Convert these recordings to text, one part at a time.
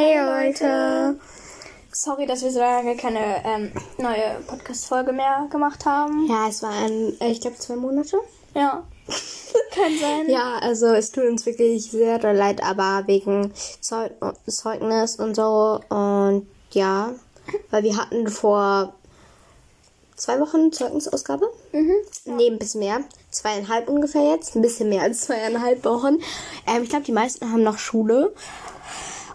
Hey Leute. Sorry, dass wir so lange keine ähm, neue Podcast-Folge mehr gemacht haben. Ja, es war ein, äh, ich glaube, zwei Monate. Ja. Kann sein. Ja, also es tut uns wirklich sehr leid, aber wegen Zeug Zeugnis und so und ja, weil wir hatten vor zwei Wochen Zeugnisausgabe. Mhm. Nee, ein bisschen mehr. Zweieinhalb ungefähr jetzt. Ein bisschen mehr als zweieinhalb Wochen. Ähm, ich glaube, die meisten haben noch Schule.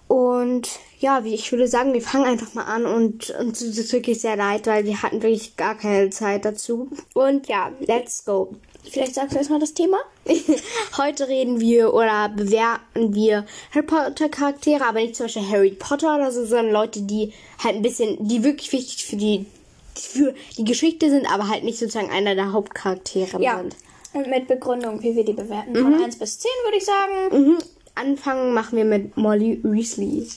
Und ja, wie ich würde sagen, wir fangen einfach mal an und uns tut es wirklich sehr leid, weil wir hatten wirklich gar keine Zeit dazu. Und ja, let's go. Vielleicht sagst du erstmal das Thema? Heute reden wir oder bewerten wir Harry Potter Charaktere, aber nicht zum Beispiel Harry Potter oder so, sondern Leute, die halt ein bisschen, die wirklich wichtig für die, für die Geschichte sind, aber halt nicht sozusagen einer der Hauptcharaktere Ja. sind. Und mit Begründung, wie wir die bewerten. Von 1 bis 10 würde ich sagen. Mhm. Anfangen machen wir mit Molly Weasley.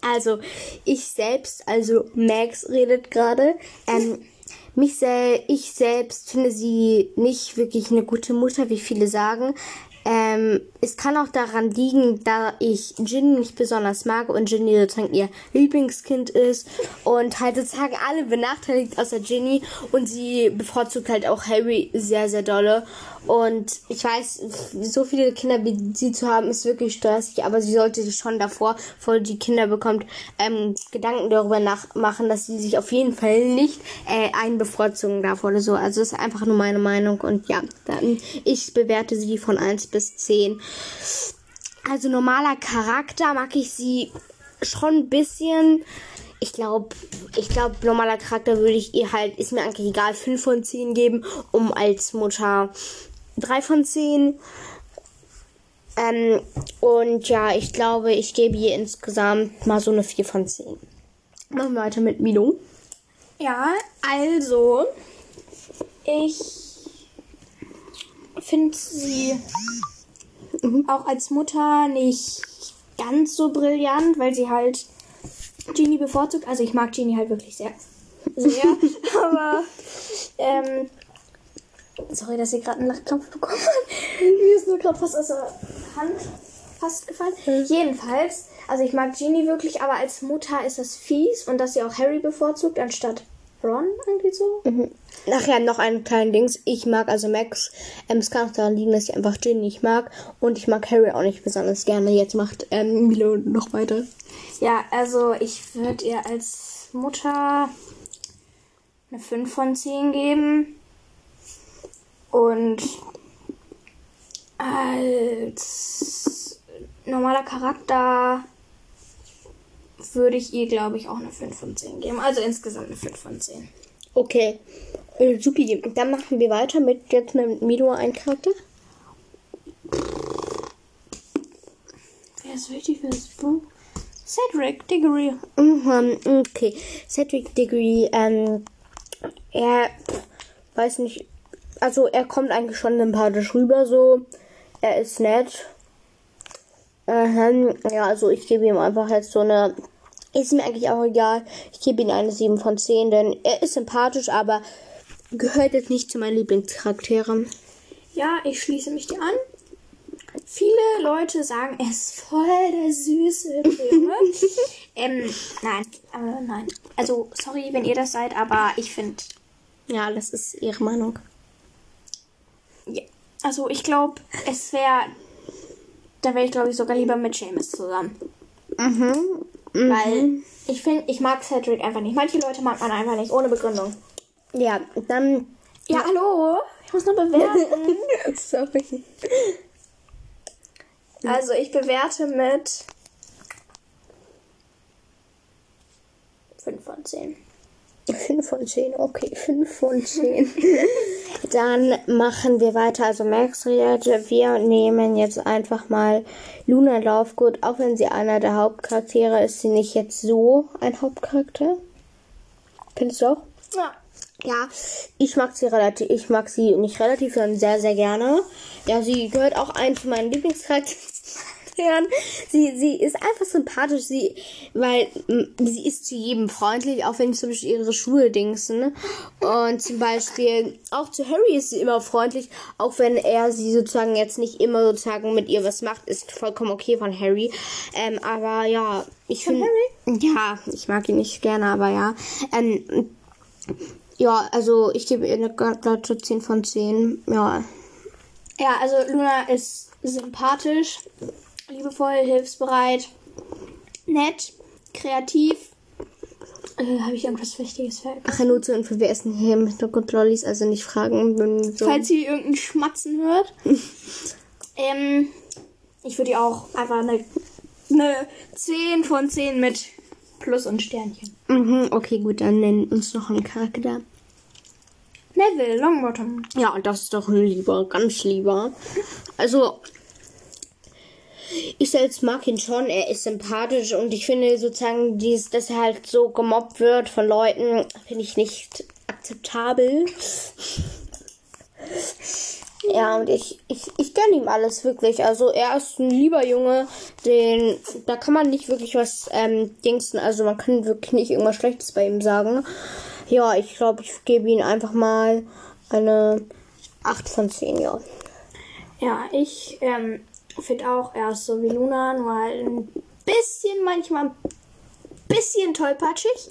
Also, ich selbst, also Max redet gerade. Ähm, mich sel ich selbst finde sie nicht wirklich eine gute Mutter, wie viele sagen. Ähm, es kann auch daran liegen, da ich Ginny nicht besonders mag und Ginny sozusagen ihr Lieblingskind ist und halt sozusagen alle benachteiligt außer Ginny und sie bevorzugt halt auch Harry sehr, sehr dolle. Und ich weiß, so viele Kinder wie sie zu haben, ist wirklich stressig, aber sie sollte sich schon davor, bevor die Kinder bekommt, ähm, Gedanken darüber nachmachen, dass sie sich auf jeden Fall nicht äh, einen darf oder so. Also das ist einfach nur meine Meinung und ja, dann ich bewerte sie von 1 bis 10. Also normaler Charakter mag ich sie schon ein bisschen. Ich glaube, ich glaube, normaler Charakter würde ich ihr halt, ist mir eigentlich egal, 5 von 10 geben, um als Mutter 3 von 10. Ähm, und ja, ich glaube, ich gebe ihr insgesamt mal so eine 4 von 10. Machen wir weiter mit Milo. Ja, also, ich finde sie auch als Mutter nicht ganz so brillant, weil sie halt Genie bevorzugt. Also ich mag Genie halt wirklich sehr. Sehr. aber ähm, sorry, dass sie gerade einen Lachkrampf bekommen hat. Mir ist nur gerade fast aus der Hand fast gefallen. Jedenfalls, also ich mag Genie wirklich, aber als Mutter ist das fies und dass sie auch Harry bevorzugt anstatt Ron irgendwie so. Nachher noch einen kleinen Dings. Ich mag also Max. Ähm, es kann auch daran liegen, dass ich einfach Ginny nicht mag. Und ich mag Harry auch nicht besonders gerne. Jetzt macht ähm, Milo noch weiter. Ja, also ich würde ihr als Mutter eine 5 von 10 geben. Und als normaler Charakter würde ich ihr, glaube ich, auch eine 5 von 10 geben. Also insgesamt eine 5 von 10. Okay. Äh, supi. Dann machen wir weiter mit jetzt mit Milo ein Charakter. Wer ist wichtig für das Buch? Cedric Diggory. Mhm, okay. Cedric Diggory, ähm, er weiß nicht, also er kommt eigentlich schon sympathisch rüber, so. Er ist nett. Ähm, ja, also ich gebe ihm einfach jetzt so eine. Ist mir eigentlich auch egal. Ich gebe ihm eine 7 von 10, denn er ist sympathisch, aber gehört jetzt nicht zu meinen Lieblingscharakteren. Ja, ich schließe mich dir an. Viele Leute sagen, er ist voll der süße Junge. ähm, nein, äh, nein. Also, sorry, wenn ihr das seid, aber ich finde, Ja, das ist ihre Meinung. Also, ich glaube, es wäre, da wäre ich, glaube ich, sogar lieber mit Seamus zusammen. Mhm. Weil ich finde, ich mag Cedric einfach nicht. Manche Leute mag man einfach nicht, ohne Begründung. Ja, dann. Ja, hallo? Ich muss nur bewerten. Sorry. also, ich bewerte mit 5 von 10. 5 von 10, okay, 5 von 10. Dann machen wir weiter. Also Max redet, wir nehmen jetzt einfach mal Luna Lovegood. Auch wenn sie einer der Hauptcharaktere ist, sie nicht jetzt so ein Hauptcharakter. Findest du auch? Ja. Ja, ich mag sie relativ, ich mag sie nicht relativ, sondern sehr, sehr gerne. Ja, sie gehört auch ein zu meinen Lieblingscharakteren. Erklären. Sie, sie ist einfach sympathisch, sie, weil sie ist zu jedem freundlich, auch wenn zum Beispiel ihre Schuhe dingsen. Und zum Beispiel auch zu Harry ist sie immer freundlich, auch wenn er sie sozusagen jetzt nicht immer sozusagen mit ihr was macht, ist vollkommen okay von Harry. Ähm, aber ja, ich finde. Ja, ich mag ihn nicht gerne, aber ja. Ähm, ja, also ich gebe ihr eine glatte 10 von 10. Ja. Ja, also Luna ist sympathisch, liebevoll, hilfsbereit, nett, kreativ. Äh, Habe ich irgendwas Wichtiges vergessen? Ach, nur zur Info, wir essen hier im Hintergrund Lollis, also nicht fragen. So. Falls ihr irgendein Schmatzen hört. ähm, ich würde ihr auch einfach eine, eine 10 von 10 mit Plus und Sternchen. Mhm, okay, gut, dann nennen uns noch einen Charakter. Neville Longbottom. Ja, das ist doch lieber, ganz lieber. Also, ich selbst mag ihn schon, er ist sympathisch und ich finde sozusagen, dies, dass er halt so gemobbt wird von Leuten, finde ich nicht akzeptabel. Ja, und ich, ich, ich gönne ihm alles wirklich. Also er ist ein lieber Junge, den, da kann man nicht wirklich was ähm, dingsen. Also man kann wirklich nicht irgendwas Schlechtes bei ihm sagen. Ja, ich glaube, ich gebe ihm einfach mal eine 8 von 10, ja. Ja, ich ähm, finde auch, er ist so wie Luna, nur halt ein bisschen, manchmal ein bisschen tollpatschig.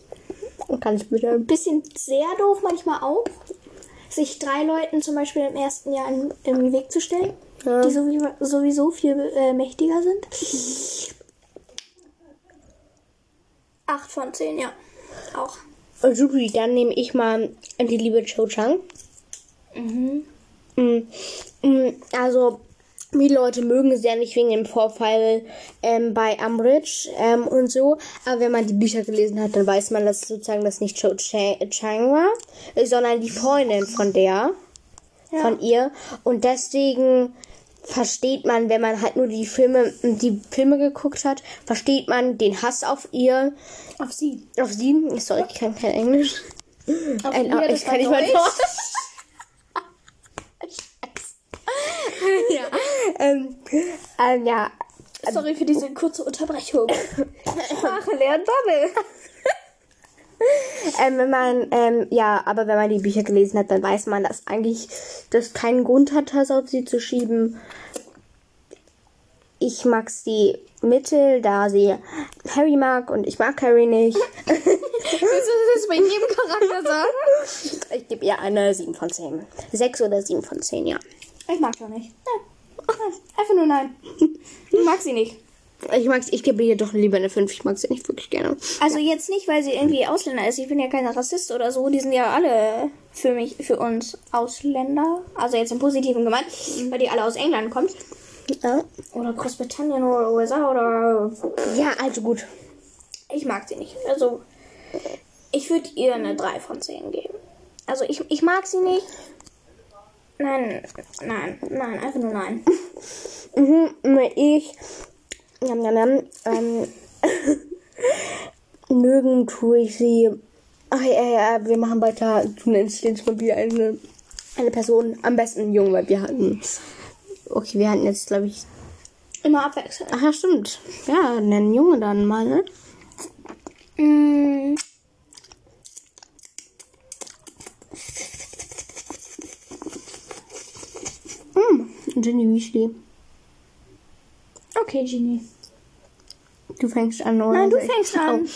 Und kann ich wieder. Ein bisschen sehr doof manchmal auch. Sich drei Leuten zum Beispiel im ersten Jahr in, im Weg zu stellen, Ja. die sowieso, sowieso viel äh, mächtiger sind. Acht von zehn, ja. Auch. Supi, dann nehme ich mal die liebe Cho Chang. Mhm. Mm, mm, Also, die Leute mögen sie ja nicht wegen dem Vorfall ähm, bei Umbridge ähm, und so. Aber wenn man die Bücher gelesen hat, dann weiß man, dass sozusagen das nicht Cho Cha- Chang war, sondern die Freundin von der, Ja. von ihr. Und deswegen versteht man, wenn man halt nur die Filme, die Filme geguckt hat, versteht man den Hass auf ihr, Auf sie. auf sie. Sorry, ich kann kein Englisch. Auf Ein, ihr, ich kann nicht mal. Deutsch. ja. Ähm, ähm, ja. Sorry für diese kurze Unterbrechung. Sprache lernen Bubble. ähm, wenn man, ähm, ja, aber wenn man die Bücher gelesen hat, dann weiß man, dass eigentlich das keinen Grund hat, das auf sie zu schieben. Ich mag sie mittel, da sie Harry mag und ich mag Harry nicht. Willst du das bei jedem Charakter sagen? Ich gebe ihr eine 7 von 10. 6 oder 7 von 10, ja. Ich mag sie nicht. Nein. Einfach nur nein. Ich mag sie nicht. Ich mag ich gebe ihr doch lieber eine 5. Ich mag sie nicht wirklich gerne. Also jetzt nicht, weil sie irgendwie Ausländer ist. Ich bin ja kein Rassist oder so. Die sind ja alle für mich, für uns Ausländer. Also jetzt im Positiven gemeint, weil die alle aus England kommen. Ja, Oder Großbritannien oder USA oder. ja also gut. Ich mag sie nicht. Also ich würde ihr eine 3 von 10 geben. Also ich, ich mag sie nicht. Nein, nein, nein, einfach nur nein. Mhm, ich. Jam, jam, jam, ähm, mögen tue ich sie. Ach ja, ja, wir machen weiter. Du nennst jetzt mal wieder eine, eine Person. Am besten jung, weil wir hatten. Okay, wir hatten jetzt, glaube ich. Immer abwechselnd. Ach ja, stimmt. Ja, nennen Junge dann mal, ne? Mm, Ginny Weasley. okay, Genie. Du fängst an, oder? Nein, du fängst an.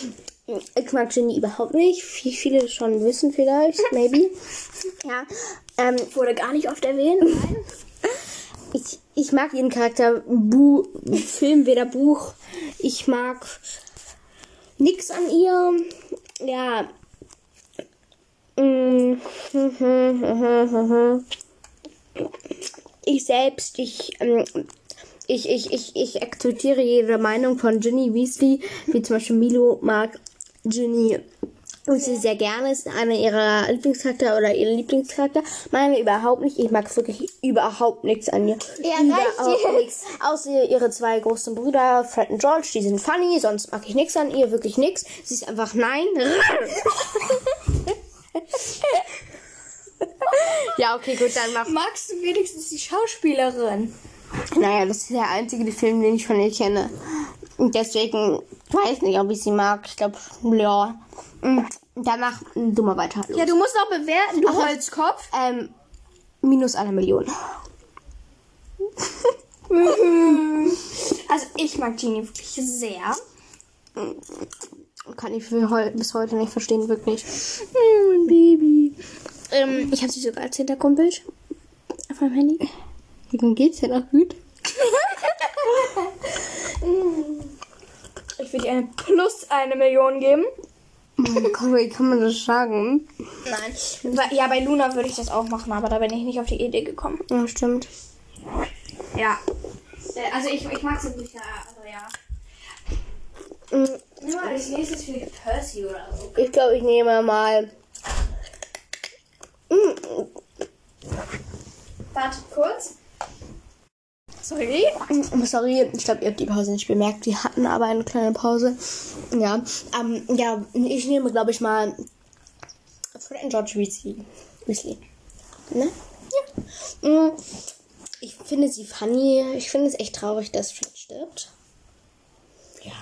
Oh. Ich mag Ginny überhaupt nicht. Wie viele schon wissen vielleicht, maybe. ja. Ähm, Wurde gar nicht oft erwähnt. Nein. ich, ich mag ihren Charakter. Bu Film, weder Buch. Ich mag nix an ihr. Ja. Ich selbst, ich, ähm, ich, ich, ich, ich akzeptiere jede Meinung von Ginny Weasley, wie zum Beispiel Milo mag Ginny Weasley sehr gerne, ist einer ihrer Lieblingscharakter oder ihr Lieblingscharakter. Meine überhaupt nicht. Ich mag wirklich überhaupt nichts an ihr. Ja, überhaupt nichts. Außer ihre zwei großen Brüder, Fred und George, die sind funny, sonst mag ich nichts an ihr, wirklich nichts. Sie ist einfach nein. ja, okay, gut, dann mach. Magst du wenigstens die Schauspielerin? Naja, das ist der einzige Film, den ich von ihr kenne. Und deswegen weiß nicht, ob ich sie mag. Ich glaube, ja. Mm, Danach du mal weiter. Los. Ja, du musst auch bewerten, du Ach, Holzkopf. Ähm, minus eine Million. Also ich mag Genie wirklich sehr. Kann ich bis heute nicht verstehen, wirklich. Mein Baby. Ähm, ich habe sie sogar als Hintergrundbild auf meinem Handy. Wie geht's denn auch gut? Ich würde ihr eine plus eine Million geben. Oh wie kann man das sagen? Nein. Ja, bei Luna würde ich das auch machen, aber da bin ich nicht auf die Idee gekommen. Ja, stimmt. Ja. Also ich, ich mag sie nicht, also ja. Mm, Nimm mal als nächstes für Percy oder so. Ich glaube, ich nehme mal. Wartet kurz. Sorry. Mm, Sorry, ich glaube, ihr habt die Pause nicht bemerkt. Wir hatten aber eine kleine Pause. Ja, ähm, ja, ich nehme, glaube ich, mal Fred und George Weasley. Weasley. Ne? Ja. Mm, Ich finde sie funny. Ich finde es echt traurig, dass Fred stirbt. Ja.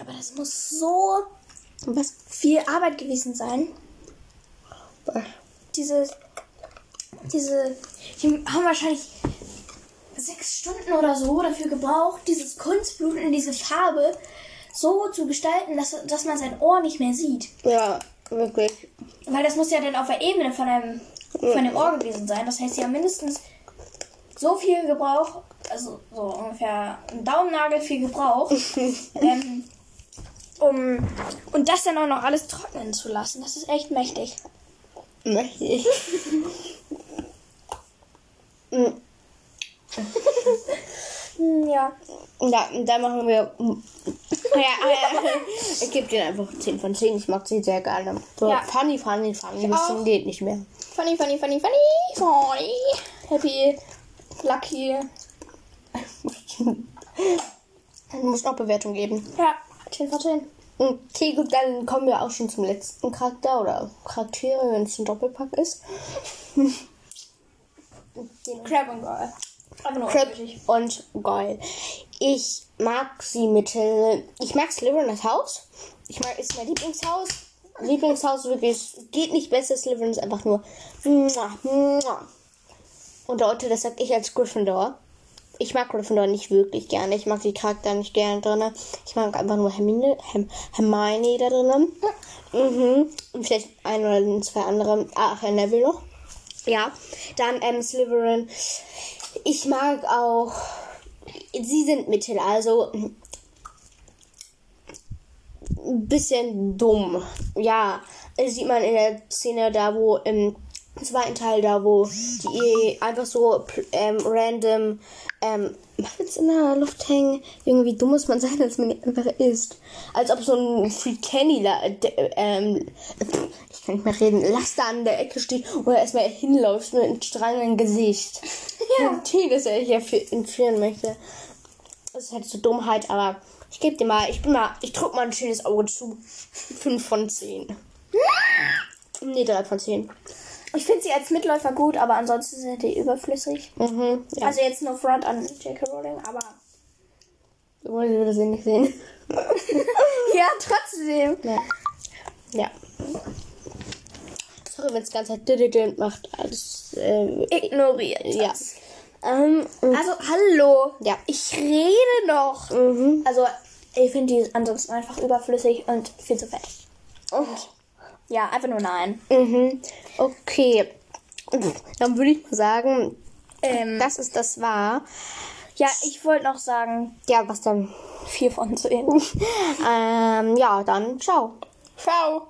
Aber das muss so Was? viel Arbeit gewesen sein. Diese, diese, die haben wahrscheinlich sechs Stunden oder so dafür gebraucht, dieses Kunstblut in diese Farbe so zu gestalten, dass, dass man sein Ohr nicht mehr sieht. Ja, wirklich. Weil das muss ja dann auf der Ebene von einem, von dem Ohr gewesen sein. Das heißt, sie haben mindestens so viel gebraucht, also so ungefähr ein Daumennagel viel gebraucht, ähm, um und das dann auch noch alles trocknen zu lassen. Das ist echt mächtig. Möchte ich. Ja. Ja, da machen wir. Ja, ja, ich gebe dir einfach 10 von 10. Ich mag sie sehr gerne. So, Ja. funny, funny, funny. Bisschen geht nicht mehr. Funny, funny, funny, funny, funny. Happy, lucky. Du musst noch Bewertung geben. Ja, 10 von 10. Okay, gut, dann kommen wir auch schon zum letzten Charakter oder Charaktere, wenn es ein Doppelpack ist. Crab und nur Crab und Goyle. Ich mag sie mittel. Ich mag Slytherin das Haus. Ich mag, ist mein Lieblingshaus. Lieblingshaus wirklich. es Geht nicht besser. Slytherin ist einfach nur. Und Leute, das sag ich als Gryffindor. Ich mag Gryffindor nicht wirklich gerne. Ich mag die Charakter nicht gerne drin. Ich mag einfach nur Hermine, Herm, Hermione da drinnen. Mhm. Und vielleicht ein oder zwei andere. Ach, Herr Neville noch. Ja. Dann ähm, Slytherin. Ich mag auch. Sie sind mittel, also ein bisschen dumm. Ja, das sieht man in der Szene da, wo im zweiten Teil da, wo die einfach so ähm, random ähm, in der Luft hängen. Irgendwie dumm muss man sein, als man die einfach ist. Als ob so ein Free Candy la- d- ähm, ich kann nicht mehr reden, Laster an der Ecke steht und er erstmal hinläuft mit einem strahlenden Gesicht. Ja. Ein Tee, das er hier entführen möchte. Das ist halt so Dummheit, aber ich gebe dir mal, ich bin mal, ich drück mal ein schönes Auge zu. 5 von 10. Nee, 3 von 10. Ich finde sie als Mitläufer gut, aber ansonsten sind die überflüssig. Mhm. Ja. Also jetzt nur Front an J.K. Rowling, aber. so wollen wir das nicht sehen. Ja, trotzdem. Ja. Ja. Sorry, wenn es die ganze Zeit dididin macht. Alles, äh, Ignoriert. ja. Ähm, Also, hallo. Ja. Ich rede noch. mhm. Also, ich finde die ansonsten einfach überflüssig und viel zu fett. Und ja, einfach nur nein. Mhm. Okay. Dann würde ich mal sagen, Ähm, das ist das war. ja, ich wollte noch sagen, Ja, was dann? vier von zehn. ähm, ja, dann ciao. Ciao.